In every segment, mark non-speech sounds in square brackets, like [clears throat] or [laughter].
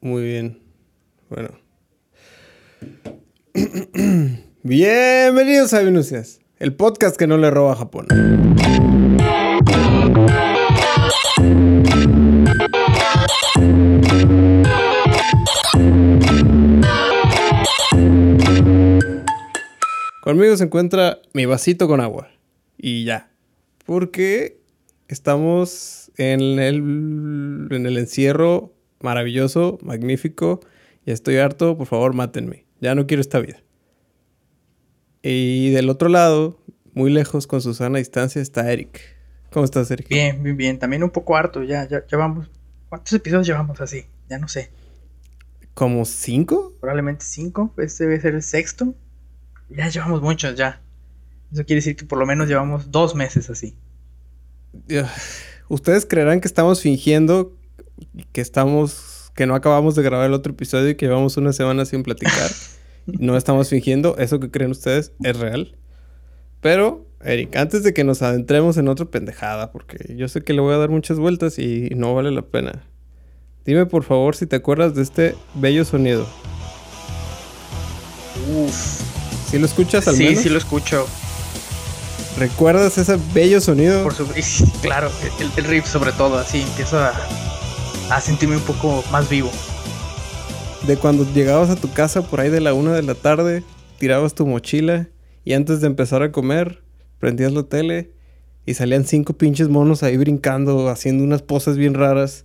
Muy bien. Bueno. [clears throat] Bienvenidos a Minucias, el podcast que no le roba a Japón. Conmigo se encuentra mi vasito con agua. Y ya. Porque estamos en el, en el encierro maravilloso, magnífico. Y estoy harto, por favor, mátenme. Ya no quiero esta vida. Y del otro lado, muy lejos, con Susana a distancia, está Eric. ¿Cómo estás, Eric? Bien, bien, bien. También un poco harto. Ya, ya, ya vamos. ¿Cuántos episodios llevamos así? Ya no sé. ¿Como cinco? Probablemente cinco. Este debe ser el sexto. Ya llevamos muchos, ya. Eso quiere decir que por lo menos llevamos dos meses así. Ustedes creerán que estamos fingiendo que estamos, que no acabamos de grabar el otro episodio y que llevamos una semana sin platicar. [laughs] no estamos fingiendo, eso que creen ustedes es real. Pero, Eric, antes de que nos adentremos en otra pendejada, porque yo sé que le voy a dar muchas vueltas y no vale la pena. Dime por favor si te acuerdas de este bello sonido. Uf. ¿Sí lo escuchas al sí, menos? Sí, lo escucho. ¿Recuerdas ese bello sonido? Por su... [laughs] Claro, el, el, riff sobre todo, así empiezo a, a sentirme un poco más vivo. De cuando llegabas a tu casa por ahí de la una de la tarde, tirabas tu mochila y antes de empezar a comer, prendías la tele y salían cinco pinches monos ahí brincando, haciendo unas poses bien raras,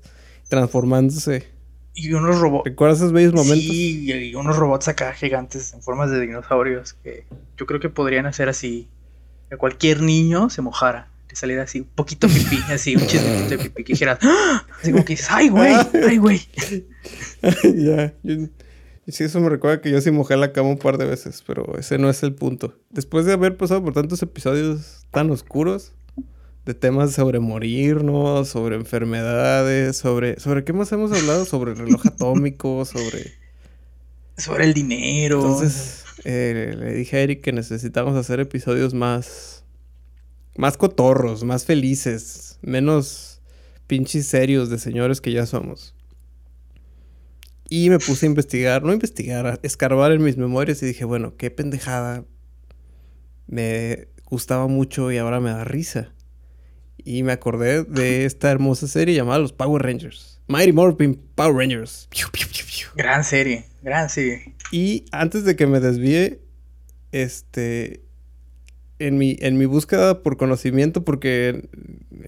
transformándose. Y unos robots. ¿Recuerdas esos bellos momentos? Sí, y unos robots acá gigantes en formas de dinosaurios que yo creo que podrían hacer así. Que cualquier niño se mojara. Le saliera así un poquito pipí, así un chismecito de pipí que dijeras. ¡Ah! Así como que dices, ¡ay, güey! ¡ay, güey! [laughs] ya. Yo, sí, eso me recuerda que yo sí mojé la cama un par de veces, pero ese no es el punto. Después de haber pasado por tantos episodios tan oscuros, de temas sobre morirnos, sobre enfermedades, sobre... ¿Sobre qué más hemos hablado? Sobre el reloj atómico, sobre... Sobre el dinero. Entonces, eh, le dije a Eric que necesitamos hacer episodios más... Más cotorros, más felices, menos pinches serios de señores que ya somos. Y me puse a investigar, no a investigar, a escarbar en mis memorias y dije, bueno, qué pendejada. Me gustaba mucho y ahora me da risa. Y me acordé de esta hermosa serie llamada Los Power Rangers. Mighty Morphin Power Rangers. Gran serie, gran serie. Y antes de que me desvíe, este, en mi, en mi búsqueda por conocimiento, porque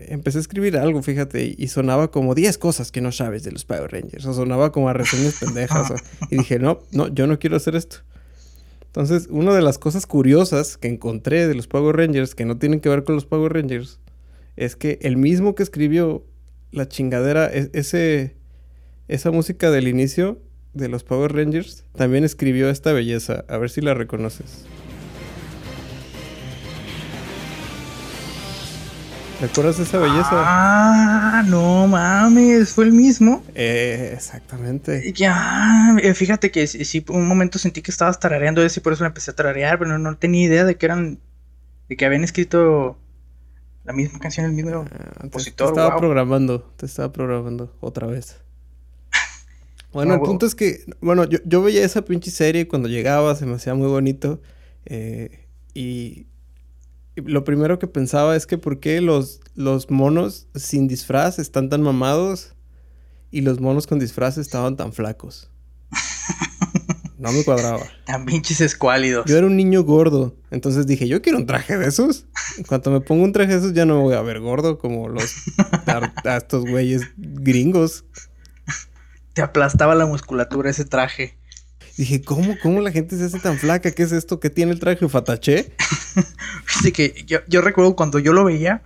empecé a escribir algo, fíjate, y sonaba como 10 cosas que no sabes de los Power Rangers, o sonaba como a reseñas pendejas, o, [laughs] y dije, no, no, yo no quiero hacer esto. Entonces, una de las cosas curiosas que encontré de los Power Rangers, que no tienen que ver con los Power Rangers, es que el mismo que escribió la chingadera, ese, esa música del inicio de los Power Rangers, también escribió esta belleza. A ver si la reconoces. ¿Recuerdas esa belleza? Ah, no mames, fue el mismo. Eh, exactamente. Ya, fíjate que sí, un momento sentí que estabas tarareando eso y por eso la empecé a tararear, pero no, no tenía idea de que eran, de que habían escrito la misma canción, el mismo ah, compositor. Te, te estaba wow. programando, te estaba programando otra vez. [laughs] Bueno, no, el punto es que, bueno, yo, yo, veía esa pinche serie cuando llegaba, se me hacía muy bonito. Eh, y, lo primero que pensaba es que por qué los, los monos sin disfraz están tan mamados y los monos con disfraz estaban tan flacos. [laughs] No me cuadraba. Tan pinches escuálidos. Yo era un niño gordo. Entonces dije, yo quiero un traje de esos. En cuanto me pongo un traje de esos, ya no me voy a ver gordo como los a, a estos güeyes gringos. Te aplastaba la musculatura ese traje. Dije, ¿cómo, ¿cómo la gente se hace tan flaca? ¿Qué es esto? ¿Qué tiene el traje fataché? [laughs] Fíjate que yo, yo, recuerdo cuando yo lo veía,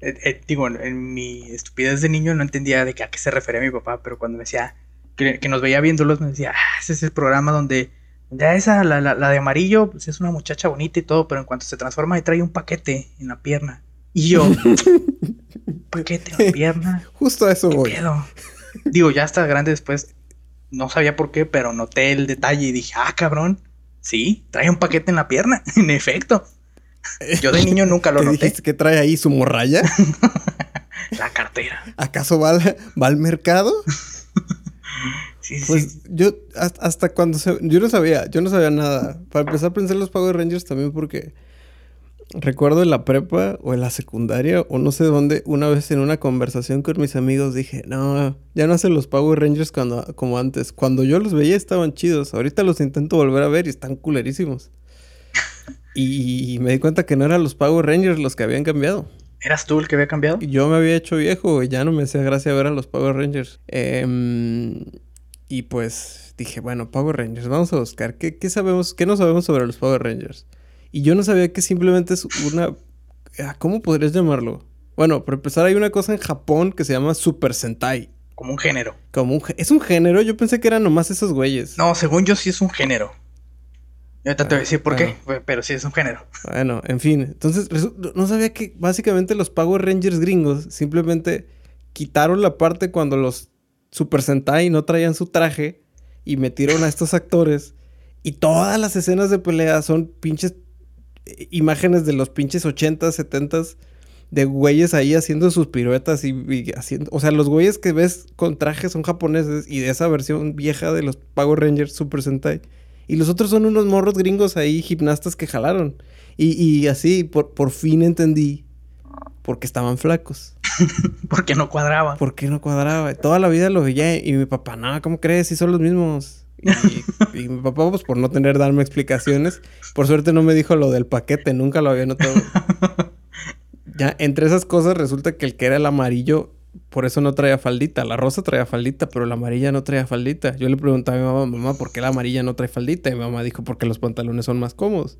eh, eh, digo, en, en, mi estupidez de niño no entendía de qué, a qué se refería mi papá, pero cuando me decía que, que nos veía viéndolos, me decía, ah, ese es el programa donde ya esa, la, la, la, de amarillo, pues es una muchacha bonita y todo, pero en cuanto se transforma y trae un paquete en la pierna. Y yo, [laughs] paquete en la pierna. Justo a eso ¿Qué voy. Pedo? Digo, ya hasta grande después, no sabía por qué, pero noté el detalle y dije, ah, cabrón, sí, trae un paquete en la pierna, [laughs] en efecto. Yo de niño nunca lo noté. que trae ahí su morralla? [laughs] la cartera. ¿Acaso va al, va al mercado? [laughs] Sí, pues yo hasta, cuando se, yo no sabía, yo no sabía nada. Para empezar a pensar en los Power Rangers también porque recuerdo en la prepa o en la secundaria o no sé dónde, una vez en una conversación con mis amigos dije, no, ya no hacen los Power Rangers cuando, como antes. Cuando yo los veía estaban chidos, ahorita los intento volver a ver y están culerísimos. Y me di cuenta que no eran los Power Rangers los que habían cambiado. ¿Eras tú el que había cambiado? Yo me había hecho viejo y ya no me hacía gracia ver a los Power Rangers. Em, y pues dije, bueno, Power Rangers, vamos a buscar. ¿Qué, ¿Qué, sabemos? ¿Qué no sabemos sobre los Power Rangers? Y yo no sabía que simplemente es una... Ah, ¿Cómo podrías llamarlo? Bueno, para empezar hay una cosa en Japón que se llama Super Sentai. Como un género. Como un... ¿Es un género? Yo pensé que eran nomás esos güeyes. No, según yo sí es un género. Yo te voy a decir por qué, pero sí es un género. Bueno, en fin. Entonces, no sabía que básicamente los Power Rangers gringos simplemente quitaron la parte cuando los Super Sentai no traían su traje y metieron a estos actores. Y todas las escenas de pelea son pinches imágenes de los pinches 80s, 70s de güeyes ahí haciendo sus piruetas y, y, haciendo. O sea, los güeyes que ves con trajes son japoneses y de esa versión vieja de los Power Rangers Super Sentai y los otros son unos morros gringos ahí, gimnastas que jalaron. Y, así, por, por fin entendí porque estaban flacos. [laughs] porque no cuadraba. Porque no cuadraba. Toda la vida lo veía y mi papá, no, ¿cómo crees? Si son los mismos. Y, mi papá, pues por no tener darme explicaciones, por suerte no me dijo lo del paquete, nunca lo había notado. [laughs] ya, entre esas cosas resulta que el que era el amarillo por eso no traía faldita. La rosa traía faldita, pero la amarilla no traía faldita. Yo le preguntaba a mi mamá, mamá, ¿por qué la amarilla no trae faldita? Y mi mamá dijo, porque los pantalones son más cómodos.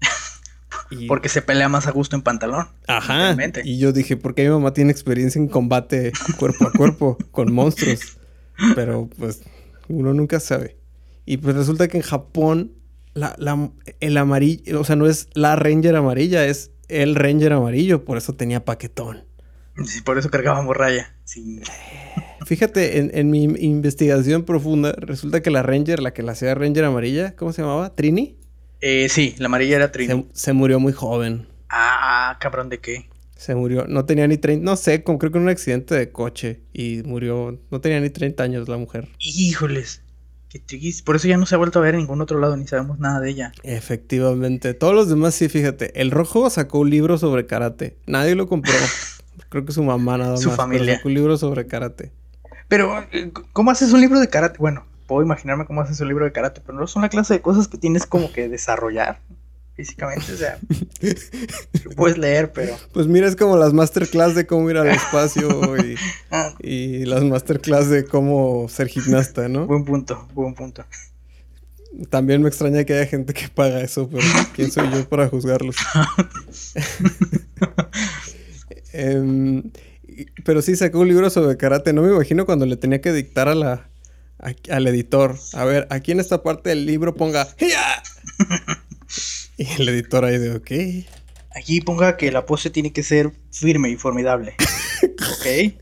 [laughs] Porque se pelea más a gusto en pantalón. Ajá. Y yo dije, porque mi mamá tiene experiencia en combate cuerpo a cuerpo con monstruos. [laughs] Pero pues uno nunca sabe. Y pues resulta que en Japón la, la, el amarillo, o sea, no es la Ranger amarilla, es el Ranger amarillo, por eso tenía paquetón. Sí, por eso cargábamos raya. Sí. Fíjate, en, mi investigación profunda, resulta que la Ranger, la que la hacía Ranger amarilla, ¿cómo se llamaba? ¿Trini? Eh, sí, la amarilla era Trini. Se, murió muy joven. Ah, cabrón, ¿de qué? Se murió, no tenía ni 30, no sé, como creo que en un accidente de coche y murió, no tenía ni 30 años la mujer. Híjoles, qué triste. Por eso ya no se ha vuelto a ver en ningún otro lado, ni sabemos nada de ella. Efectivamente, todos los demás sí, fíjate. El rojo sacó un libro sobre karate, nadie lo compró. [laughs] Creo que su mamá nada más. Su familia. un libro sobre karate. Pero, eh, ¿cómo haces un libro de karate? Bueno, puedo imaginarme cómo haces un libro de karate, pero no son la clase de cosas que tienes como que desarrollar físicamente. O sea, [laughs] puedes leer, pero. Pues mira, es como las masterclass de cómo ir al [laughs] espacio y, ah. y las masterclass de cómo ser gimnasta, ¿no? Buen punto, buen punto. También me extraña que haya gente que paga eso, pero ¿quién soy yo para juzgarlos? [laughs] Em, pero sí sacó un libro sobre karate. No me imagino cuando le tenía que dictar a la, al editor. A ver, aquí en esta parte del libro ponga [laughs] Y el editor ahí de ok. Aquí ponga que la pose tiene que ser firme y formidable. [laughs] ok.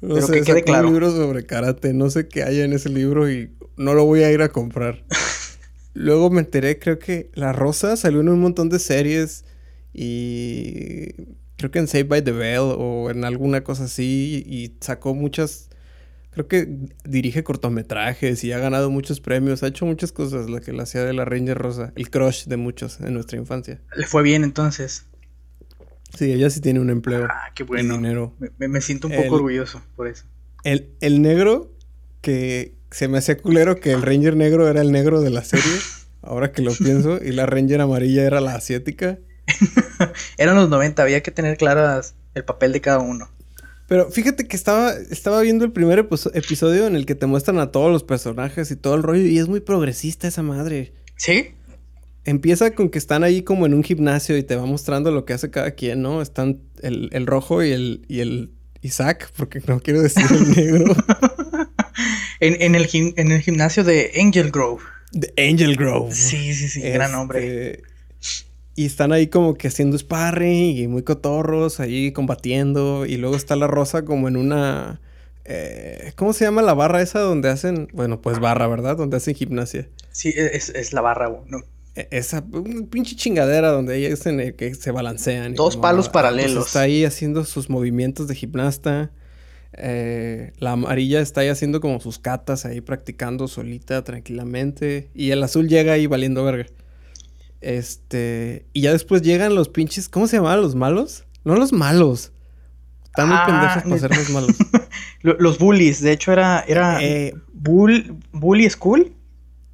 No Pero sé, que quede claro. un libro sobre karate. No sé qué haya en ese libro y no lo voy a ir a comprar. [laughs] Luego me enteré, creo que La Rosa salió en un montón de series y creo que en Save by the Bell o en alguna cosa así y sacó muchas creo que dirige cortometrajes y ha ganado muchos premios, ha hecho muchas cosas, la que la hacía de la Ranger Rosa, el crush de muchos en nuestra infancia. Le fue bien entonces. Sí, ella sí tiene un empleo. Ah, qué bueno. dinero. Me, siento un poco orgulloso por eso. El, el negro que se me hacía culero que el Ranger negro era el negro de la serie, [laughs] ahora que lo pienso, y la Ranger amarilla era la asiática. [laughs] Eran los 90, había que tener claras el papel de cada uno. Pero fíjate que estaba, estaba viendo el primer episodio en el que te muestran a todos los personajes y todo el rollo, y es muy progresista esa madre. ¿Sí? Empieza con que están ahí como en un gimnasio y te va mostrando lo que hace cada quien, ¿no? Están el, rojo y el, y el Isaac, porque no quiero decir el [laughs] negro. en, el, en el gimnasio de Angel Grove. De Angel Grove. Sí, sí, sí, gran nombre. Y están ahí como que haciendo sparring y muy cotorros, ahí combatiendo. Y luego está la rosa como en una... Eh, ¿Cómo se llama la barra esa donde hacen... Bueno, pues barra, ¿verdad? Donde hacen gimnasia. Sí, es, la barra, ¿no? E, esa pinche chingadera donde ellos que se balancean. Dos palos paralelos. está ahí haciendo sus movimientos de gimnasta. Eh, la amarilla está ahí haciendo como sus catas ahí practicando solita, tranquilamente. Y el azul llega ahí valiendo verga. Este. Y ya después llegan los pinches. ¿Cómo se llamaban los malos? No los malos. Están muy Ah, pendejos para ser los [laughs] malos. Lo- Los bullies, de hecho era, era Eh, bull, Bully School.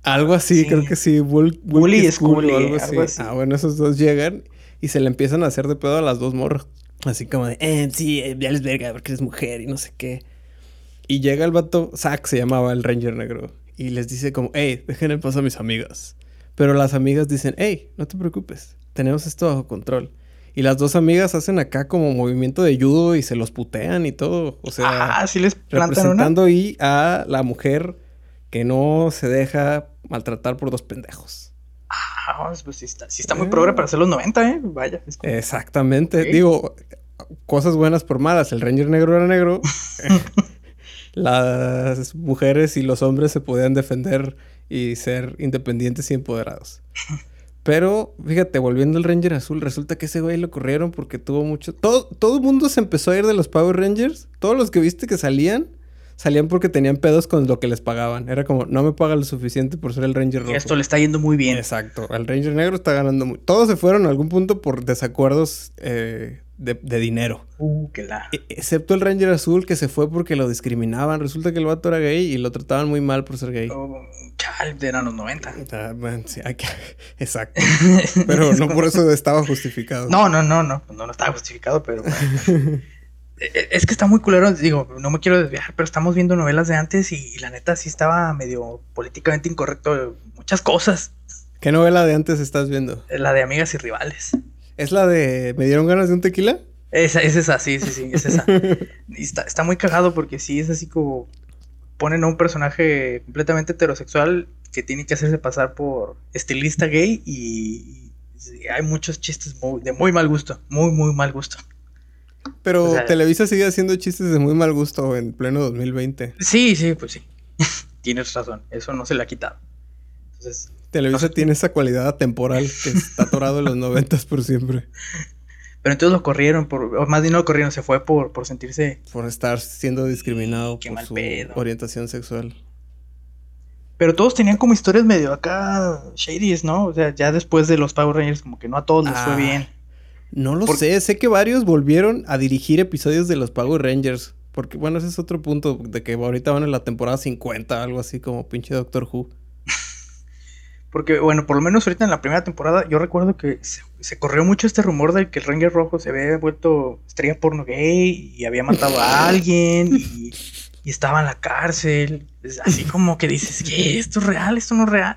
Algo así, Sí. creo que sí. Bull, Bully School, o algo, así. algo así. Ah, bueno, esos dos llegan y se le empiezan a hacer de pedo a las dos morras. Así como de, eh, sí, eh, ya les verga porque eres mujer y no sé qué. Y llega el vato, Zack se llamaba el Ranger Negro, y les dice como, hey, dejen en paz a mis amigas. Pero las amigas dicen, hey, no te preocupes, tenemos esto bajo control. Y las dos amigas hacen acá como movimiento de judo y se los putean y todo. O sea, ah, sí les una. representando ahí a la mujer que no se deja maltratar por dos pendejos. Ah, pues sí está, sí está muy progre para ser los 90, ¿eh? Vaya. como- Exactamente. Digo, cosas buenas por malas. El Ranger negro era negro. [laughs] [laughs] Las mujeres y los hombres se podían defender y ser independientes y empoderados. Pero, fíjate, volviendo al Ranger azul, resulta que ese güey lo corrieron porque tuvo mucho... Todo, todo el mundo se empezó a ir de los Power Rangers. Todos los que viste que salían, salían porque tenían pedos con lo que les pagaban. Era como, no me paga lo suficiente por ser el Ranger rojo. esto le está yendo muy bien. Exacto. El Ranger negro está ganando muy... Todos se fueron a algún punto por desacuerdos eh, de, de dinero. Uh, que la. E- excepto el Ranger azul que se fue porque lo discriminaban. Resulta que el vato era gay y lo trataban muy mal por ser gay. Oh, chal, eran los 90. Ah, man, sí, hay que- [laughs] Exacto. [laughs] Pero no por eso [laughs] estaba justificado. No, no, no, no, no, no estaba justificado, pero. E- e- es que está muy culero, digo, no me quiero desviar, pero estamos viendo novelas de antes y, y la neta sí estaba medio políticamente incorrecto muchas cosas. ¿Qué novela de antes estás viendo? La de amigas y rivales. ¿Es la de ¿Me dieron ganas de un tequila? Esa, es esa, sí, sí, sí, es esa. [laughs] Y está, está muy cagado porque sí es así como ponen a un personaje completamente heterosexual que tiene que hacerse pasar por estilista gay y, y hay muchos chistes muy- de muy mal gusto, muy, muy mal gusto. Pero O sea- Televisa sigue haciendo chistes de muy mal gusto en pleno 2020. Sí, sí, pues sí. [laughs] Tienes razón, eso no se le ha quitado. Entonces, Televisa tiene esa cualidad atemporal que está atorado en los noventas por siempre. [laughs] pero entonces lo corrieron, por, o más bien no lo corrieron, se fue por, por sentirse... Por estar siendo discriminado Qué por mal su pedo. orientación sexual. Pero todos tenían como historias medio acá shadies, ¿no? O sea, ya después de los Power Rangers como que no a todos les fue Ah. bien. No lo Por- sé, sé que varios volvieron a dirigir episodios de los Power Rangers. Porque, bueno, ese es otro punto de que ahorita van en la temporada 50, algo así como pinche Doctor Who. [laughs] Porque, bueno, por lo menos ahorita en la primera temporada, yo recuerdo que se, se corrió mucho este rumor de que el Ranger Rojo se había vuelto estrella porno gay y había matado a alguien y, y estaba en la cárcel. Así como que dices, ¿qué? ¿Esto es real? ¿Esto no es real?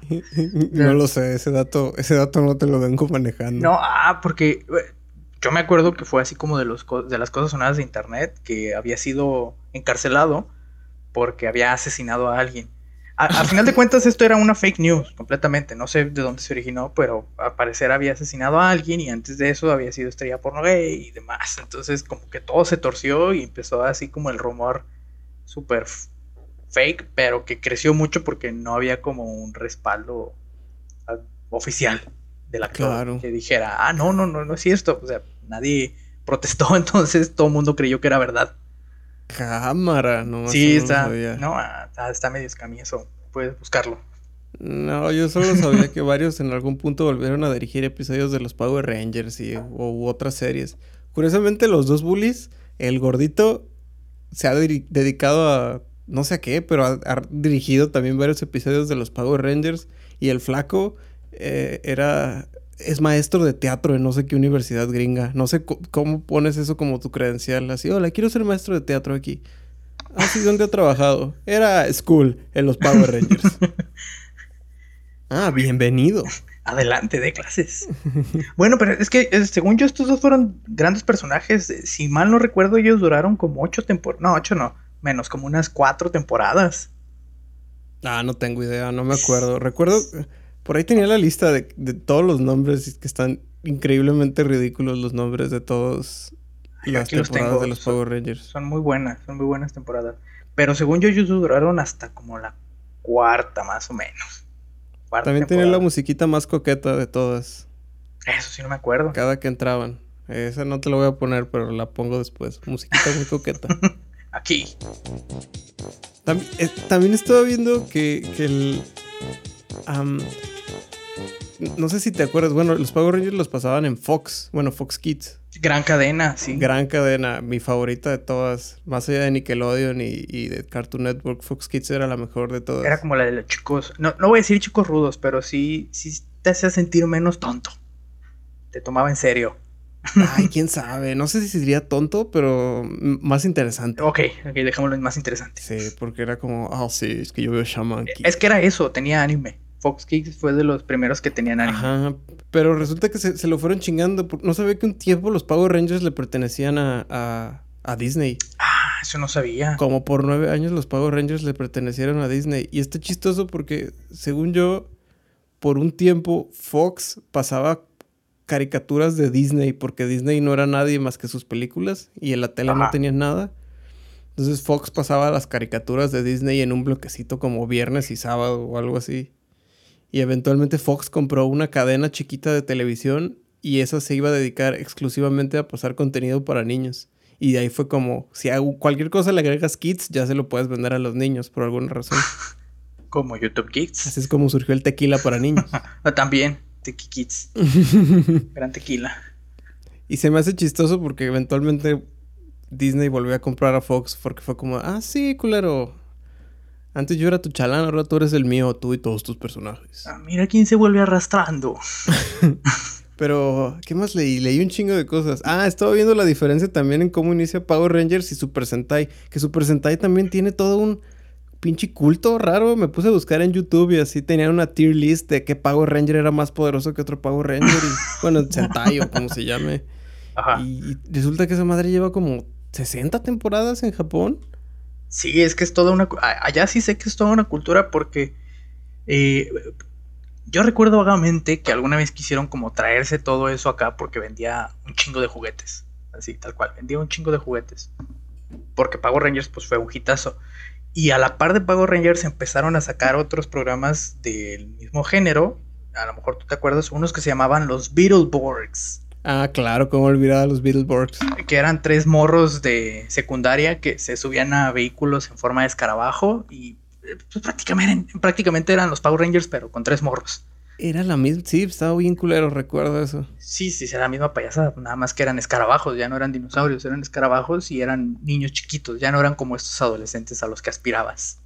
no lo sé, ese dato, ese dato no te lo vengo manejando. No, ah, porque eh, yo me acuerdo que fue así como de, los, de las cosas sonadas de internet, que había sido encarcelado porque había asesinado a alguien. A, a final de cuentas esto era una fake news completamente, no sé de dónde se originó, pero al parecer había asesinado a alguien y antes de eso había sido estrella porno gay y demás. Entonces como que todo se torció y empezó así como el rumor súper fake, pero que creció mucho porque no había como un respaldo ah, oficial del actor Claro. que dijera, ah, no, no, no, no es cierto. O sea, nadie protestó, [laughs] entonces todo el mundo creyó que era verdad. Cámara, no. sí, no está, sabía. no, ah, está, medio escamioso. Puedes buscarlo. No, yo solo sabía que varios en algún punto volvieron a dirigir episodios de los Power Rangers y, u otras series. Curiosamente, los dos bullies, el gordito se ha dedicado a no sé a qué, pero ha, ha dirigido también varios episodios de los Power Rangers. Y el flaco eh, era. Es maestro de teatro en no sé qué universidad gringa. No sé cómo pones eso como tu credencial. Así, hola, quiero ser maestro de teatro aquí. Ah, sí, ¿dónde ha trabajado? Era School, en los Power Rangers. [laughs] Ah, bienvenido. Adelante, de clases. bueno, pero es que eh, según yo estos dos fueron grandes personajes. Si mal no recuerdo, ellos duraron como ocho temporadas. No, ocho no. Menos, como unas cuatro temporadas. Ah, no tengo idea, no me acuerdo. Recuerdo, por ahí tenía la lista de, de todos los nombres que están increíblemente ridículos los nombres de todos las los temporadas de los Power Rangers. Son muy buenas, son muy buenas temporadas. Pero según yo, ellos duraron hasta como la cuarta, más o menos. Cuarta También tenía la musiquita más coqueta de todas, Eso sí no me acuerdo. cada que entraban. Esa no te la voy a poner, pero la pongo después. Musiquita muy coqueta. [laughs] aquí. También, eh, también estaba viendo que, que el. No sé si te acuerdas, bueno, los Power Rangers los pasaban en Fox, bueno, Fox Kids. Gran cadena, sí. Gran cadena, mi favorita de todas. Más allá de Nickelodeon y, y de Cartoon Network, Fox Kids era la mejor de todas. Era como la de los chicos. No, no voy a decir chicos rudos, pero sí, sí te hacía sentir menos tonto. Te tomaba en serio. Ay, quién sabe. No sé si sería tonto, pero más interesante. Ok, ok, dejémoslo en más interesante. Sí, porque era como, ah, sí, es que yo veo Shaman King. Es que era eso, tenía anime. Fox Kids fue de los primeros que tenían anime. Ajá, pero resulta que se, se lo fueron chingando. por- No sabía que un tiempo los Power Rangers le pertenecían a, a, a Disney. Ah, eso no sabía. Como por nueve años los Power Rangers le pertenecieron a Disney. Y está chistoso porque, según yo, por un tiempo Fox pasaba caricaturas de Disney porque Disney no era nadie más que sus películas y en la tele no tenían nada. Entonces Fox pasaba las caricaturas de Disney en un bloquecito como viernes y sábado o algo así. Y eventualmente Fox compró una cadena chiquita de televisión y esa se iba a dedicar exclusivamente a pasar contenido para niños. Y de ahí fue como, si a cualquier cosa le agregas kids, ya se lo puedes vender a los niños por alguna razón. [laughs] Como YouTube Kids. Así es como surgió el tequila para niños. [laughs] También, Kids. [laughs] Gran tequila. y se me hace chistoso porque eventualmente Disney volvió a comprar a Fox porque fue como, ah, sí, culero. Antes yo era tu chalán, ahora tú eres el mío, tú y todos tus personajes. Ah, mira quién se vuelve arrastrando. [laughs] Pero, ¿qué más leí? Leí un chingo de cosas. Ah, estaba viendo la diferencia también en cómo inicia Power Rangers y Super Sentai. Que Super Sentai también tiene todo un pinche culto raro. Me puse a buscar en YouTube y así tenía una tier list de qué Power Ranger era más poderoso que otro Power Ranger. Y, [laughs] bueno, Sentai o como se llame. Ajá. Y, y resulta que esa madre lleva como 60 temporadas en Japón. Sí, es que es toda una... Allá sí sé que es toda una cultura porque... eh, yo recuerdo vagamente que alguna vez quisieron como traerse todo eso acá porque vendía un chingo de juguetes. Así, tal cual. Vendía un chingo de juguetes. Porque Power Rangers pues fue un hitazo. Y a la par de Power Rangers empezaron a sacar otros programas del mismo género. A lo mejor tú te acuerdas, unos que se llamaban los Beetleborgs. Ah, claro, cómo olvidar a los Beetleborgs. que eran tres morros de secundaria que se subían a vehículos en forma de escarabajo y eh, pues, prácticamente, prácticamente eran los Power Rangers, pero con tres morros. Era la misma. Sí, estaba bien culero, recuerdo eso. Sí, sí, era la misma payasada, nada más que eran escarabajos, ya no eran dinosaurios, eran escarabajos y eran niños chiquitos, ya no eran como estos adolescentes a los que aspirabas.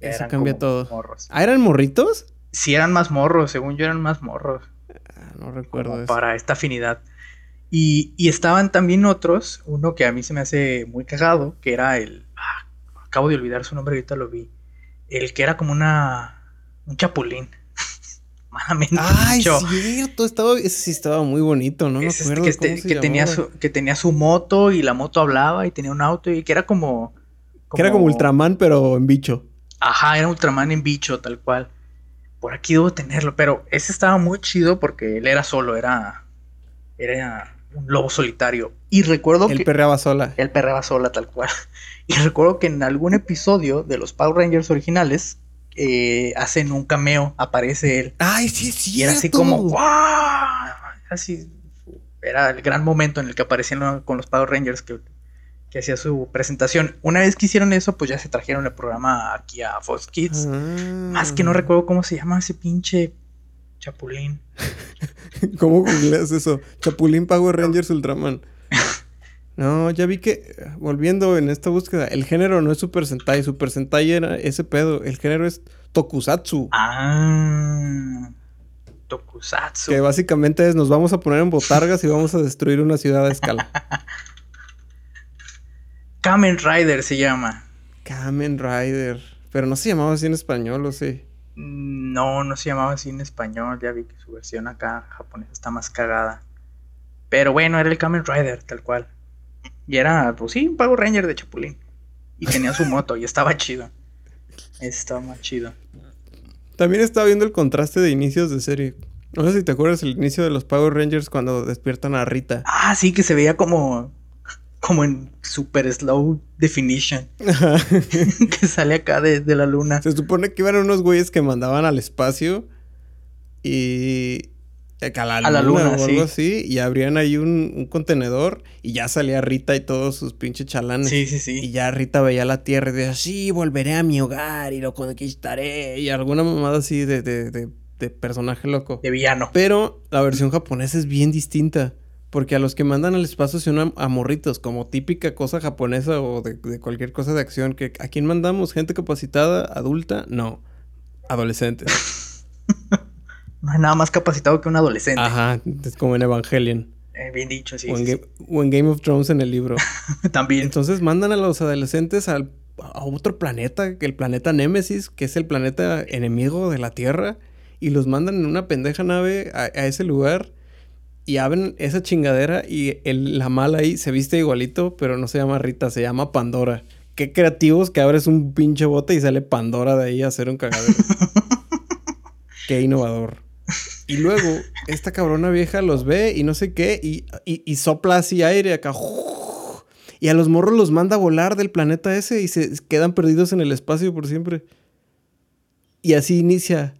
Eso eran cambia todo. Morros. ¿Ah, eran morritos? Sí, eran más morros, según yo eran más morros. Ah, no recuerdo como eso. para esta afinidad. Y, y estaban también otros, uno que a mí se me hace muy cagado, que era el... ah, acabo de olvidar su nombre, ahorita lo vi. El que era como una... Un chapulín. Malamente dicho. cierto, estaba, ese sí estaba muy bonito, no me Es este acuerdo que, cómo se que tenía su, que tenía su moto y la moto hablaba y tenía un auto y que era como... Que era como Ultraman, pero en bicho. Ajá, era Ultraman en bicho, tal cual. Por aquí debo tenerlo, pero ese estaba muy chido porque él era solo, era... Era un lobo solitario. Y recuerdo Él que... perreaba sola. Él perreaba sola, tal cual. [laughs] Y recuerdo que en algún episodio de los Power Rangers originales eh, hacen un cameo, aparece él. Ay, sí, sí. Y era así como, ¡guau! Así, era el gran momento en el que aparecían con los Power Rangers que, que hacía su presentación. Una vez que hicieron eso, pues ya se trajeron el programa aquí a Fox Kids. Más que no Ah. recuerdo cómo se llama ese pinche chapulín. [laughs] ¿Cómo googleas eso? Chapulín Power Rangers Ultraman. No, ya vi que, volviendo en esta búsqueda, el género no es Super Sentai. Super Sentai era ese pedo. El género es Tokusatsu. Ah, Tokusatsu. Que básicamente es nos vamos a poner en botargas y vamos a destruir una ciudad a escala. [laughs] Kamen Rider se llama. Kamen Rider. Pero no se llamaba así en español, ¿o sí? No, no se llamaba así en español. Ya vi que su versión acá japonesa está más cagada. Pero bueno, era el Kamen Rider, tal cual. Y era, pues sí, un Power Ranger de Chapulín. Y tenía su [laughs] moto y estaba chido. Estaba más chido. También estaba viendo el contraste de inicios de serie. No sé si te acuerdas el inicio de los Power Rangers cuando despiertan a Rita. Ah, sí, que se veía como. Como en super slow definition. [laughs] [laughs] que sale acá de, de la luna. Se supone que iban unos güeyes que mandaban al espacio y a la luna, a la luna o algo así, y abrían ahí un, contenedor y ya salía Rita y todos sus pinches chalanes. Sí, sí, sí. Y ya Rita veía la tierra y decía, sí, volveré a mi hogar y lo conquistaré. Y alguna mamada así de, de, de, de personaje loco. De villano. Pero la versión japonesa es bien distinta. Porque a los que mandan al espacio son a, morritos, como típica cosa japonesa o de, de, cualquier cosa de acción. que ¿A quién mandamos? ¿Gente capacitada, adulta? No. Adolescentes. [laughs] no hay nada más capacitado que un adolescente. Ajá, es como en Evangelion. Eh, bien dicho, sí. O, en Game, of Thrones en el libro. [laughs] También. Entonces mandan a los adolescentes al, a otro planeta, el planeta Némesis, que es el planeta enemigo de la Tierra, y los mandan en una pendeja nave a ese lugar y abren esa chingadera y el, la mala ahí se viste igualito, pero no se llama Rita, se llama Pandora. Qué creativos que abres un pinche bote y sale Pandora de ahí a hacer un cagadero. [laughs] qué innovador. Y luego, esta cabrona vieja los ve y no sé qué, y, y, sopla así aire acá. Y a los morros los manda a volar del planeta ese y se quedan perdidos en el espacio por siempre. Y así inicia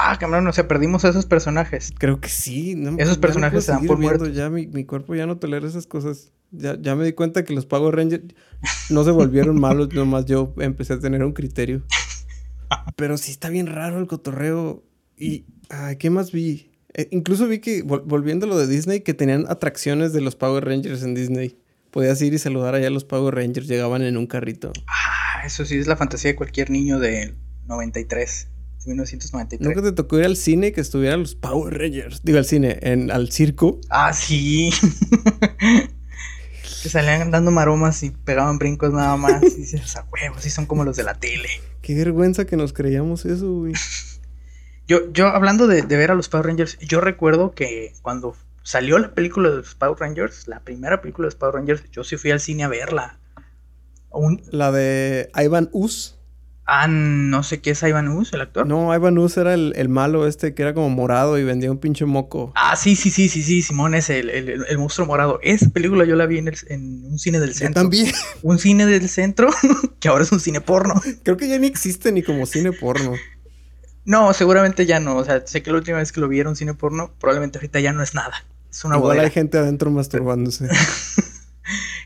Ah, cabrón, o sea, perdimos a esos personajes. Creo que sí. esos personajes se dan por muertos. Ya mi, cuerpo ya no tolera esas cosas. Ya, ya me di cuenta que los Power Rangers no se volvieron [laughs] malos, nomás yo empecé a tener un criterio. Pero sí está bien raro el cotorreo. Y, ¿qué más vi? Eh, incluso vi que, volviendo a lo de Disney, que tenían atracciones de los Power Rangers en Disney. Podías ir y saludar allá a los Power Rangers, llegaban en un carrito. Ah, eso sí es la fantasía de cualquier niño de 93. 1993. ¿Nunca te tocó ir al cine que estuvieran los Power Rangers? Digo, al cine, en, al circo. Ah, sí. [laughs] que salían dando maromas y pegaban brincos nada más. Y dices, a huevos, sí son como los de la tele. Qué vergüenza que nos creíamos eso, güey. [laughs] Yo, yo hablando de, ver a los Power Rangers, yo recuerdo que cuando salió la película de los Power Rangers, la primera película de los Power Rangers, yo sí fui al cine a verla. La de Ivan Us. Ah, no sé qué es Ivan Us, el actor. No, Ivan Us era el, malo este que era como morado y vendía un pinche moco. Ah, sí, sí, sí, sí, sí, Simón es el, el, monstruo morado. Esa película yo la vi en, en un cine del centro. también. Un cine del centro [laughs] que ahora es un cine porno. Creo que ya ni existe ni como cine porno. No, seguramente ya no. O sea, sé que la última vez que lo vi era un cine porno, probablemente ahorita ya no es nada. Es una Igual hay gente adentro masturbándose. [laughs]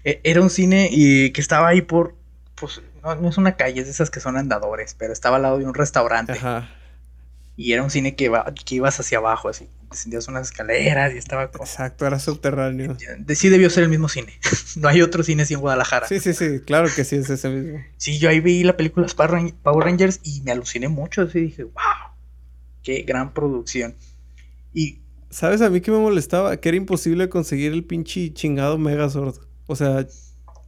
E, era un cine y que estaba ahí por, pues, no, es una calle, es de esas que son andadores, pero estaba al lado de un restaurante. Ajá. Y era un cine que, que ibas hacia abajo, así. Descendías unas escaleras y estaba como... Exacto, era subterráneo. Sí debió ser el mismo cine. [laughs] no hay otro cine así en Guadalajara. Sí, sí, sí, claro que sí es ese mismo. Sí, yo ahí vi la película Power Rangers y me aluciné mucho. Así dije, wow, qué gran producción. Y... ¿Sabes a mí qué me molestaba? Que era imposible conseguir el pinche chingado Megazord. O sea,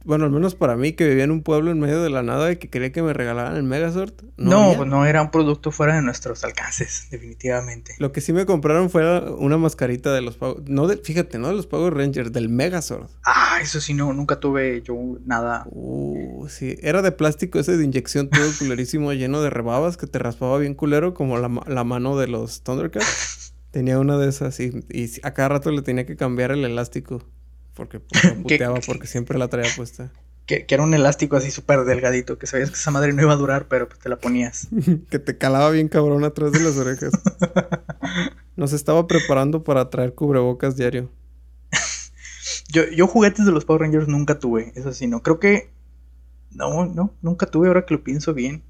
bueno, al menos para mí, que vivía en un pueblo en medio de la nada y que quería que me regalaran el Megazord. No, no, no era un producto fuera de nuestros alcances, definitivamente. Lo que sí me compraron fue una mascarita de los Power... No fíjate, no de los Power Rangers, del Megazord. Ah, eso sí, no, nunca tuve yo nada. Uh, sí. Era de plástico ese de inyección todo [laughs] culerísimo, lleno de rebabas que te raspaba bien culero, como la, la mano de los Thundercats. [laughs] Tenía una de esas y, y a cada rato le tenía que cambiar el elástico. Porque pues, [laughs] puteaba porque siempre la traía puesta. Que, era un elástico así súper delgadito, que sabías que esa madre no iba a durar, pero pues te la ponías. [laughs] que te calaba bien cabrón atrás de las orejas. [laughs] Nos estaba preparando para traer cubrebocas diario. yo, yo juguetes de los Power Rangers nunca tuve, eso sí, no. Creo que... No, no, nunca tuve, ahora que lo pienso bien.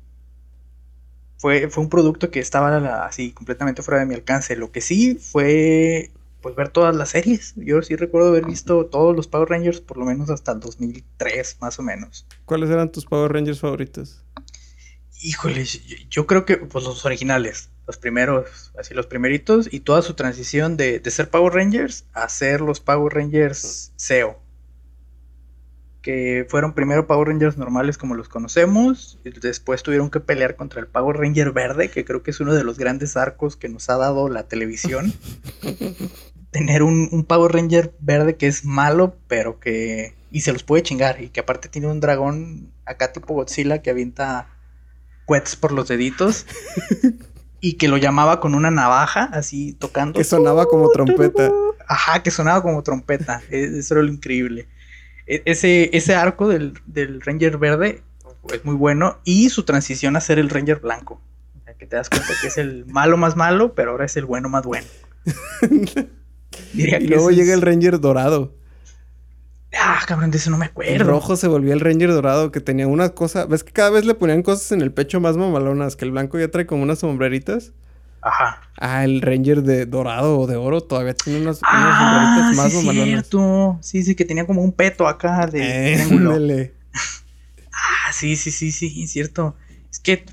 Fue, fue un producto que estaba así completamente fuera de mi alcance. Lo que sí fue pues ver todas las series. Yo sí recuerdo haber visto todos los Power Rangers por lo menos hasta el 2003, más o menos. ¿Cuáles eran tus Power Rangers favoritos? Híjole, yo, creo que pues los originales, los primeros, así los primeritos y toda su transición de, de ser Power Rangers a ser los Power Rangers SEO que fueron primero Power Rangers normales como los conocemos, y después tuvieron que pelear contra el Power Ranger verde, que creo que es uno de los grandes arcos que nos ha dado la televisión. [laughs] Tener un, Power Ranger verde que es malo, pero que... y se los puede chingar, y que aparte tiene un dragón acá tipo Godzilla que avienta quets por los deditos. [laughs] y que lo llamaba con una navaja, así tocando. Que sonaba como trompeta. Ajá, que sonaba como trompeta. E, eso era lo increíble. E-, ese, ese arco del, Ranger verde es muy bueno y su transición a ser el Ranger blanco. que te das cuenta que es el malo más malo, pero ahora es el bueno más bueno. [laughs] [laughs] y luego llega el Ranger dorado. Ah, cabrón, de eso no me acuerdo. El rojo se volvió el Ranger dorado que tenía una cosa. ¿Ves que cada vez le ponían cosas en el pecho más mamalonas? Que el blanco ya trae como unas sombreritas. Ajá. Ah, el Ranger de dorado o de oro todavía tiene unas, ah, sombreritas más sí, mamalonas. Cierto. Sí, sí, que tenía como un peto acá de eh, [laughs] Ah, sí, sí, sí, sí, cierto. Es que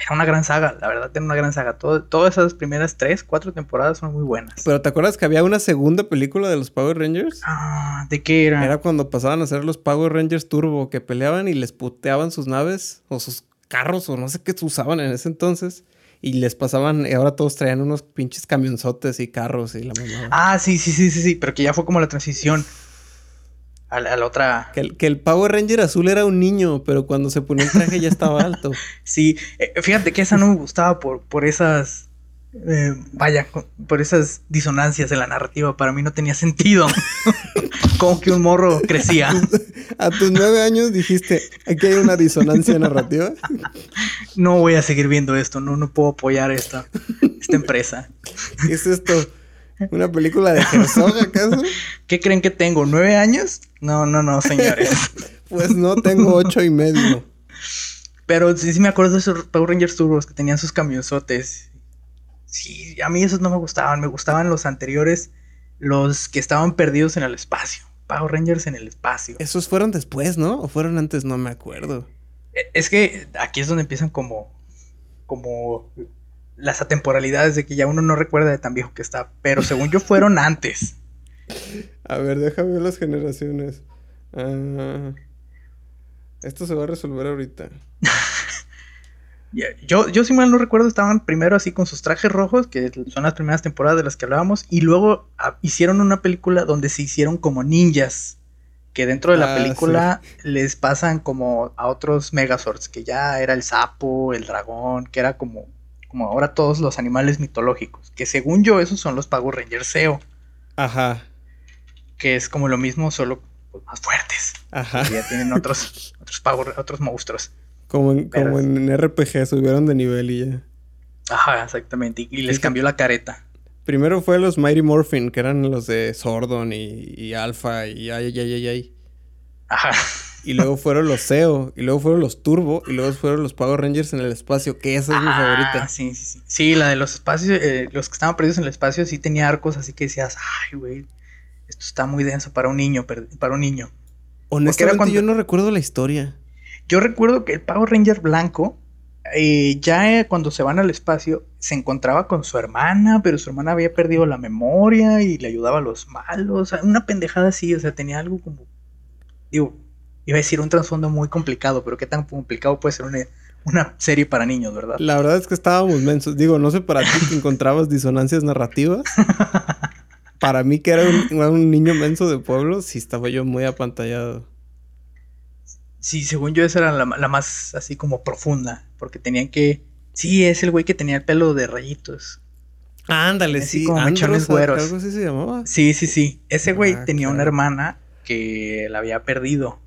era una gran saga, la verdad, era una gran saga. todas esas primeras tres, cuatro temporadas son muy buenas. Pero ¿te acuerdas que había una segunda película de los Power Rangers? Ah, ¿de qué era? Era cuando pasaban a ser los Power Rangers Turbo, que peleaban y les puteaban sus naves o sus carros o no sé qué usaban en ese entonces. Y les pasaban, y ahora todos traían unos pinches camionzotes y carros y la mamá. Ah, sí, sí, sí, sí, sí, pero que ya fue como la transición a la, otra. Que el, que el, Power Ranger azul era un niño, pero cuando se ponía el traje ya estaba [laughs] alto. sí, eh, fíjate que esa no me gustaba por, por esas. Eh, vaya, por esas disonancias en la narrativa. Para mí no tenía sentido. [laughs] Como que un morro crecía. A tus nueve años dijiste: aquí hay una disonancia narrativa. [laughs] no voy a seguir viendo esto. No, no puedo apoyar esta, esta empresa. ¿Qué es esto? ¿Una película de Herzog acaso? [laughs] ¿Qué creen que tengo? ¿Nueve años? No, no, no, señores. [laughs] pues no, tengo ocho y medio. Pero sí, sí me acuerdo de esos Power Rangers Turbos que tenían sus camionzotes. Sí, a mí esos no me gustaban. Me gustaban los anteriores, los que estaban perdidos en el espacio. Power Rangers en el espacio. Esos fueron después, ¿no? ¿O fueron antes? No me acuerdo. E, es que aquí es donde empiezan como... Como las atemporalidades de que ya uno no recuerda de tan viejo que está. Pero según yo fueron antes. A ver, déjame ver las generaciones. Ah, esto se va a resolver ahorita. [laughs] yo, yo si mal no recuerdo, estaban primero así con sus trajes rojos, que son las primeras temporadas de las que hablábamos, y luego ah, hicieron una película donde se hicieron como ninjas. Que dentro de la ah, película les pasan como a otros Megazords, que ya era el sapo, el dragón, que era como como ahora todos los animales mitológicos, que según yo esos son los Power Rangers SEO. Ajá. Que es como lo mismo, solo pues, más fuertes. Ajá. ya tienen otros, [laughs] otros, power, otros monstruos. Como en, como en RPG, subieron de nivel y ya. Ajá, exactamente. Y, les cambió la careta. Primero fue los Mighty Morphin, que eran los de Sordon y, y Alpha y ay, ay, ay, ay. Ajá. Y luego fueron los SEO, y luego fueron los Turbo, y luego fueron los Power Rangers en el espacio, que esa es mi ah, favorita. Sí, sí, sí. Sí, la de los espacios, eh, los que estaban perdidos en el espacio, sí tenía arcos, así que decías, ay, güey, esto está muy denso para un niño, para un niño. Honestamente, cuando... yo no recuerdo la historia. Yo recuerdo que el Power Ranger blanco, eh, ya cuando se van al espacio, se encontraba con su hermana, pero su hermana había perdido la memoria y le ayudaba a los malos. Una pendejada así, o sea, tenía algo como. Digo, Iba a decir un trasfondo muy complicado, pero qué tan complicado puede ser una, serie para niños, ¿verdad? La verdad es que estábamos mensos. Digo, no sé para ti que encontrabas disonancias narrativas. [laughs] para mí, que era un, niño menso de pueblo, sí estaba yo muy apantallado. Sí, según yo, esa era la, más así como profunda. Porque tenían que. Sí, es el güey que tenía el pelo de rayitos. Ándale, sí. Como mechones güeros. ¿Algo así se llamaba? Sí, sí, sí. Ese güey ah, tenía una hermana que la había perdido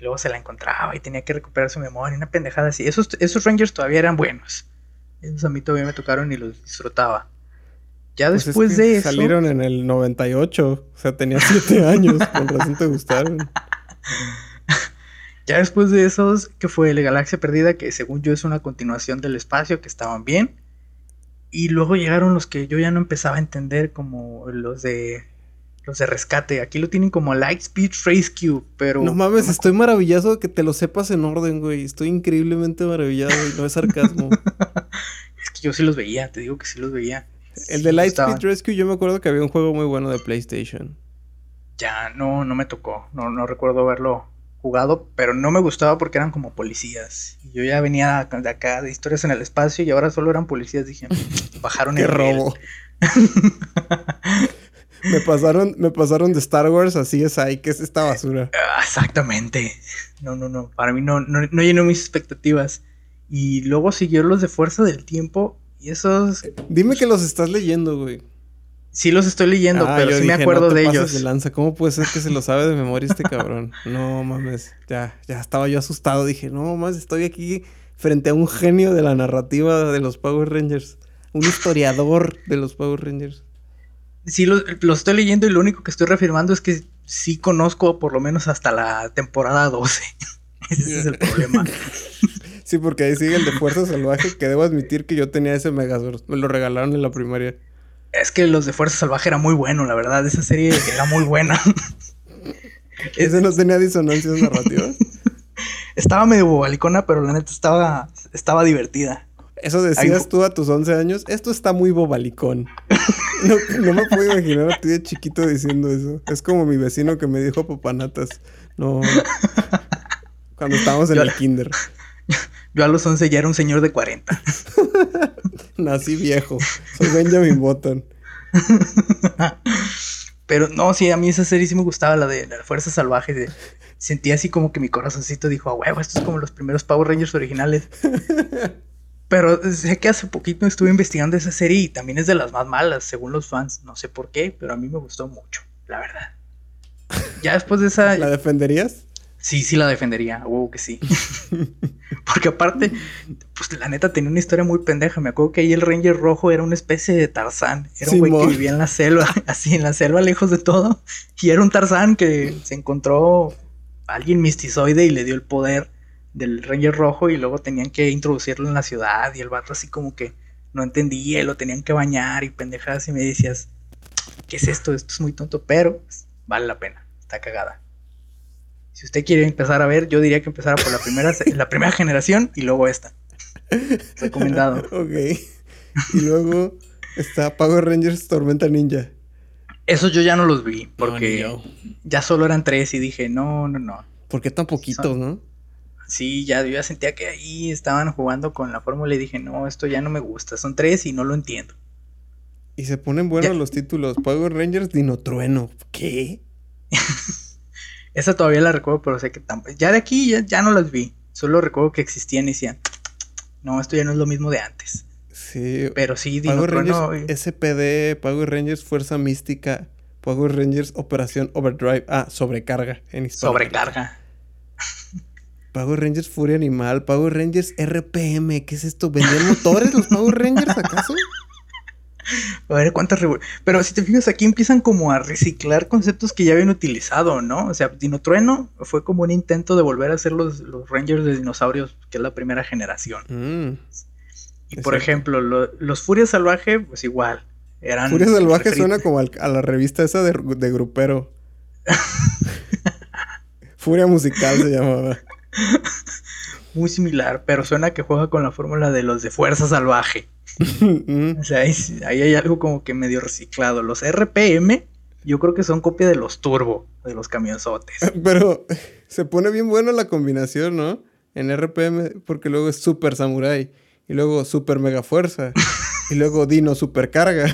luego se la encontraba y tenía que recuperar su memoria, una pendejada así. Esos, esos Rangers todavía eran buenos. Esos a mí todavía me tocaron y los disfrutaba. Ya pues después de eso. Salieron en el 98, o sea, tenía 7 [laughs] años, con razón te gustaron. ya después de esos, que fue La Galaxia Perdida, que según yo es una continuación del espacio, que estaban bien. Y luego llegaron los que yo ya no empezaba a entender, como los de los de rescate. Aquí lo tienen como Lightspeed Rescue, pero. No mames, estoy maravillado de que te lo sepas en orden, güey. Estoy increíblemente maravillado y no es sarcasmo. [laughs] es que yo sí los veía, te digo que sí los veía. El de Lightspeed Rescue, yo me acuerdo que había un juego muy bueno de PlayStation. Ya, no, no me tocó. No, no recuerdo haberlo jugado, pero no me gustaba porque eran como policías. Y yo ya venía de acá de historias en el espacio y ahora solo eran policías. Dije, bajaron [laughs] el robo. [laughs] me pasaron, me pasaron de Star Wars así es ahí, que es esta basura. Ah, exactamente. No, no, no. Para mí no, no, llenó mis expectativas. Y luego siguió los de Fuerza del Tiempo. Y esos. Dime que los estás leyendo, güey. Sí los estoy leyendo, ah, pero sí me acuerdo de ellos. De lanza. ¿Cómo puede ser que se lo sabe de memoria este cabrón? [laughs] No mames. Ya, ya estaba yo asustado. Dije, no mames, estoy aquí frente a un genio de la narrativa de los Power Rangers. Un historiador de los Power Rangers. Sí lo, lo estoy leyendo y lo único que estoy reafirmando es que sí conozco por lo menos hasta la temporada 12. [laughs] Ese es el [laughs] problema. Sí, porque ahí sigue el de Fuerza Salvaje, que debo admitir que yo tenía ese Megazord. Me lo regalaron en la primaria. Es que los de Fuerza Salvaje era muy bueno, la verdad. Esa serie era muy buena. [laughs] ¿Ese no tenía disonancias narrativas? estaba medio bobalicona, pero la neta estaba, estaba divertida. Eso decías tú a tus 11 años. Esto está muy bobalicón. [laughs] No, no, me puedo imaginar a ti de chiquito diciendo eso. Es como mi vecino que me dijo papanatas. No. Cuando estábamos en el kinder. Yo a los 11 ya era un señor de 40. [laughs] Nací viejo. Soy Benjamin Button. [laughs] Pero no, sí, a mí esa serie sí me gustaba, la de la Fuerza Salvaje. sentía así como que mi corazoncito dijo, a huevo, esto es como los primeros Power Rangers originales. Pero sé que hace poquito estuve investigando esa serie y también es de las más malas, según los fans. No sé por qué, pero a mí me gustó mucho, la verdad. Ya después de esa. ¿La defenderías? Sí, sí la defendería, wow que sí. [laughs] Porque aparte, pues la neta tenía una historia muy pendeja. Me acuerdo que ahí el Ranger Rojo era una especie de Tarzán. Era un güey que vivía en la selva, [laughs] así en la selva, lejos de todo. Y era un Tarzán que se encontró alguien mistizoide y le dio el poder del Ranger Rojo y luego tenían que introducirlo en la ciudad y el vato así como que no entendía y lo tenían que bañar y pendejadas y me decías, ¿qué es esto? Esto es muy tonto, pero pues, vale la pena, está cagada. Si usted quiere empezar a ver, yo diría que empezara por la primera, la primera generación y luego esta. Recomendado. [laughs] ok. Y luego está Power Rangers Tormenta Ninja. Esos yo ya no los vi porque ya solo eran tres y dije, no, no, no. ¿Por qué tan poquitos, no? Sí, ya, yo ya sentía que ahí estaban jugando con la fórmula y dije, no, esto ya no me gusta. Son tres y no lo entiendo. Y se ponen buenos los títulos. Power Rangers Dino Trueno. ¿Qué? [laughs] Esa todavía la recuerdo, pero sé que tampoco. Ya de aquí ya, no las vi. Solo recuerdo que existían y decían, no, esto ya no es lo mismo de antes. Sí. Pero sí, Dino Power Rangers SPD, Power Rangers Fuerza Mística, Power Rangers Operación Overdrive. Ah, sobrecarga en Sobrecarga. Power Rangers Furia Animal, Power Rangers RPM, ¿qué es esto? ¿Vendían motores los Power Rangers acaso? [laughs] A ver cuántas Pero si te fijas, aquí empiezan como a reciclar conceptos que ya habían utilizado, ¿no? O sea, Dinotrueno fue como un intento de volver a hacer los, Rangers de dinosaurios, que es la primera generación. Mm. y por ejemplo, los Furia Salvaje, pues igual. Eran Furia Salvaje suena como a la revista esa de, de grupero. [laughs] Furia Musical se llamaba. [laughs] Muy similar, pero suena que juega con la fórmula de los de Fuerza Salvaje. [laughs] o sea, ahí, hay algo como que medio reciclado. Los RPM, yo creo que son copia de los Turbo, de los camionzotes. [laughs] Pero se pone bien buena la combinación, ¿no? En RPM, porque luego es Super Samurai, y luego Super Mega Fuerza, y luego Dino Supercarga.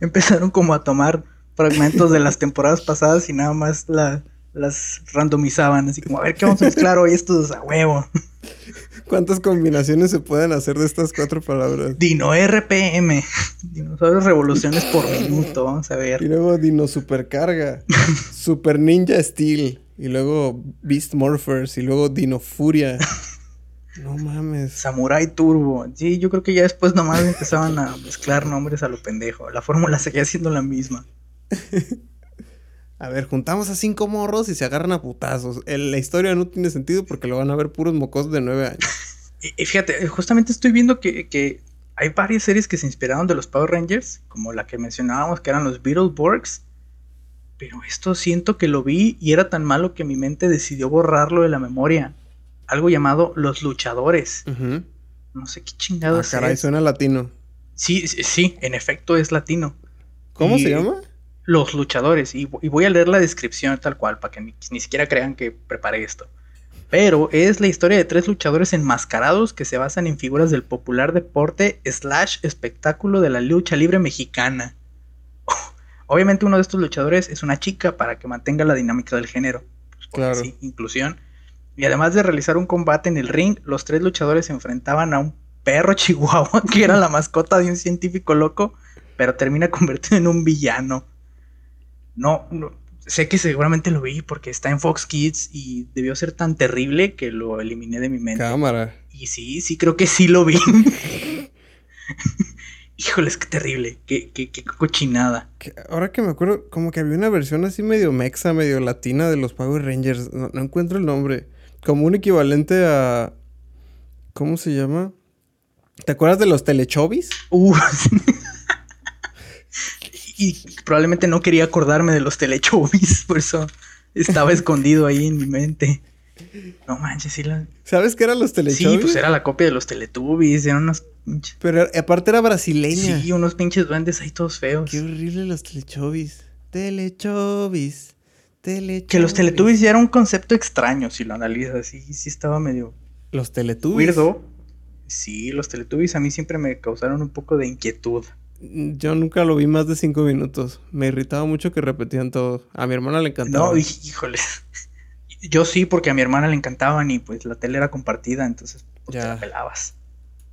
Empezaron como a tomar fragmentos de las temporadas pasadas y nada más la, las randomizaban, así como, a ver qué vamos a mezclar hoy estos a huevo. [laughs] ¿Cuántas combinaciones se pueden hacer de estas cuatro palabras? Dino RPM, [laughs] dinosaurios revoluciones por minuto, vamos a ver. Y luego Dino Supercarga, [laughs] Super Ninja Steel, y luego Beast Morphers, y luego Dino Furia. No mames. Samurai Turbo. Sí, yo creo que ya después nomás empezaban a mezclar nombres a lo pendejo. La fórmula seguía siendo la misma. A ver, juntamos a cinco morros y se agarran a putazos. la historia no tiene sentido porque lo van a ver puros mocos de nueve años. [laughs] y, fíjate, justamente estoy viendo que, hay varias series que se inspiraron de los Power Rangers, como la que mencionábamos, que eran los Beetleborgs. Pero esto siento que lo vi y era tan malo que mi mente decidió borrarlo de la memoria. Algo llamado Los Luchadores. No sé qué chingados. Ah, caray, suena latino. Sí, sí, en efecto es latino. ¿Cómo se llama? Los luchadores. Y, voy a leer la descripción tal cual, para que ni, siquiera crean que preparé esto. Pero es la historia de tres luchadores enmascarados que se basan en figuras del popular deporte slash espectáculo de la lucha libre mexicana. [laughs] Obviamente uno de estos luchadores es una chica para que mantenga la dinámica del género. Pues, claro. inclusión. Y además de realizar un combate en el ring, los tres luchadores se enfrentaban a un perro [laughs] chihuahua que era la mascota de un científico loco, pero termina convertido en un villano. No, sé que seguramente lo vi porque está en Fox Kids y debió ser tan terrible que lo eliminé de mi mente. Cámara. Y sí, sí, creo que sí lo vi. [laughs] [laughs] híjoles, qué terrible, qué, qué, qué cochinada. Que ahora que me acuerdo, como que había una versión así medio mexa, medio latina de los Power Rangers. No, no encuentro el nombre. Como un equivalente a. ¿Cómo se llama? ¿Te acuerdas de los Telechovis? Uh, [laughs] y probablemente no quería acordarme de los Telechovis, [laughs] por eso estaba escondido ahí en mi mente. No manches, sí la... ¿Sabes qué eran los Telechovis? Sí, pues era la copia de los Teletubbies, eran unos pinches... Pero aparte era brasileña. Sí, unos pinches duendes ahí todos feos. Qué horrible los Telechovis. Telechovis. Telechovis. Que los Teletubbies ya era un concepto extraño, si lo analizas. Sí, sí estaba medio Los Teletubbies. weirdo. Sí, los Teletubbies a mí siempre me causaron un poco de inquietud. Yo nunca lo vi más de cinco minutos. Me irritaba mucho que repetían todo. A mi hermana le encantaba. No, híjole. Yo sí, porque a mi hermana le encantaban y pues la tele era compartida, entonces pues, te Ya. la pelabas.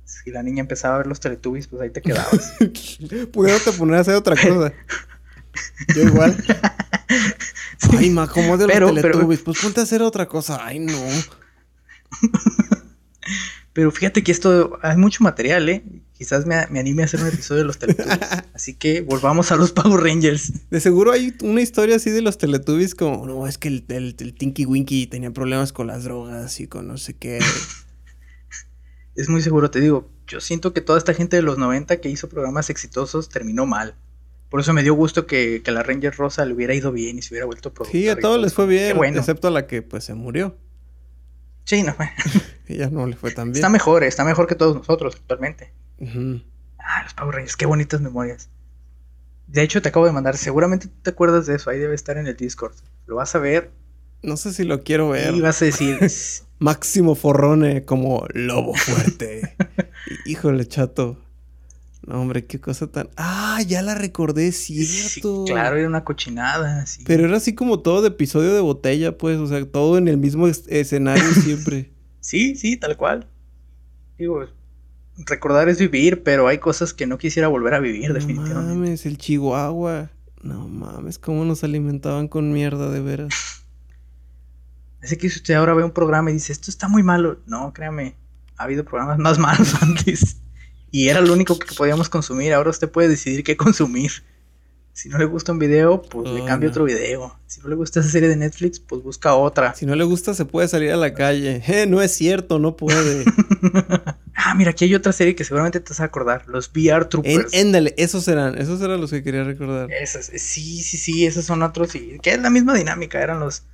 Si la niña empezaba a ver los Teletubbies, pues ahí te quedabas. [laughs] Pudiérate poner a hacer otra cosa. Yo igual. [laughs] Ay, ma, como de los pero- Teletubbies. Pues ponte a hacer otra cosa. Ay, no. Pero fíjate que esto hay mucho material, ¿eh? Quizás me, me anime a hacer un episodio de los Teletubbies. [laughs] Así que volvamos a los Power Rangers. De seguro hay una historia así de los Teletubbies como, no, es que el, el, el Tinky Winky tenía problemas con las drogas y con no sé qué. [laughs] Es muy seguro, te digo. Yo siento que toda esta gente de los 90 que hizo programas exitosos terminó mal. Por eso me dio gusto que, que la Ranger Rosa le hubiera ido bien y se hubiera vuelto productor. Sí, a todos todo. les fue bien, bueno. excepto a la que pues se murió. Sí, no, [laughs] Ella no le fue tan bien. está mejor, está mejor que todos nosotros actualmente. Ujú. Ah, los Power Rangers, qué bonitas memorias. De hecho, te acabo de mandar, seguramente tú te acuerdas de eso, ahí debe estar en el Discord. Lo vas a ver No sé si lo quiero ver. y vas a decir, [laughs] Máximo Forrone como lobo fuerte. [laughs] Híjole, chato. No, hombre, qué cosa tan. Ah, ya la recordé, sí, cierto. claro, era una cochinada. sí. Pero era así como todo de episodio de botella, pues, o sea, todo en el mismo es- escenario [laughs] siempre. Sí, sí, tal cual. Digo, recordar es vivir, pero hay cosas que no quisiera volver a vivir, no definitivamente. mames, el Chihuahua. No mames, cómo nos alimentaban con mierda, de veras. [laughs] Así que si usted ahora ve un programa y dice, esto está muy malo, no, créame, ha habido programas más malos [laughs] antes. Y era lo único que podíamos consumir, ahora usted puede decidir qué consumir. Si no le gusta un video, pues le cambia no. otro video. Si no le gusta esa serie de Netflix, pues busca otra. Si no le gusta, se puede salir a la calle. [laughs] Eh, no es cierto, no puede. [laughs] Ah, mira, aquí hay otra serie que seguramente te vas a acordar, los VR Troopers. éndale, esos eran, esos eran los que quería recordar. Esas, eh, sí, sí, sí, esos son otros, y que es la misma dinámica, eran los...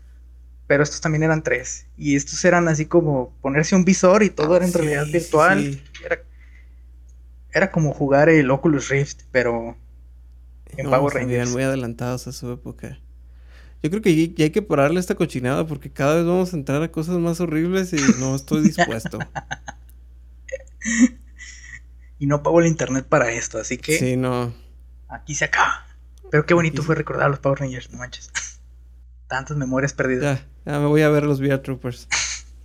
Pero estos también eran tres. Y estos eran así como ponerse un visor y todo Ah, era en sí, realidad virtual. sí. Era, como jugar el Oculus Rift, pero en No, Power estaban Rangers. muy adelantados a su época. Yo creo que ya ya hay que pararle esta cochinada porque cada vez vamos a entrar a cosas más horribles y no estoy [laughs] dispuesto. Y no pago el internet para esto, así que Sí, no. aquí se acaba. Pero qué bonito Aquí- fue recordar a los Power Rangers, no manches. [laughs] Tantas memorias perdidas. Ya, ya me voy a ver los VR Troopers.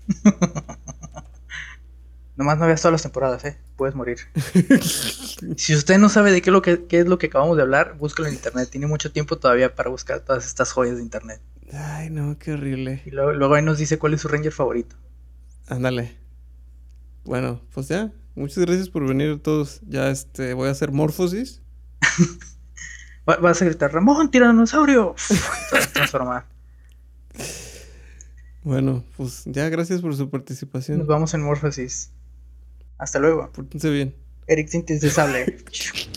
[laughs] Nomás no veas todas las temporadas, eh. Puedes morir. [laughs] Si usted no sabe de qué es lo que, qué es lo que acabamos de hablar, búscalo en internet. Tiene mucho tiempo todavía para buscar todas estas joyas de internet. Ay, no, qué horrible. Y luego, luego ahí nos dice cuál es su Ranger favorito. Ándale. Bueno, pues ya. Muchas gracias por venir todos. Ya este, voy a hacer morfosis. [laughs] Va- vas a gritar, Ramón, tiranosaurio. [laughs] Transformar. Bueno, pues ya gracias por su participación. Nos vamos en Morphosis. Hasta luego. Pórtense bien. Eric Sintes de Sable. Chick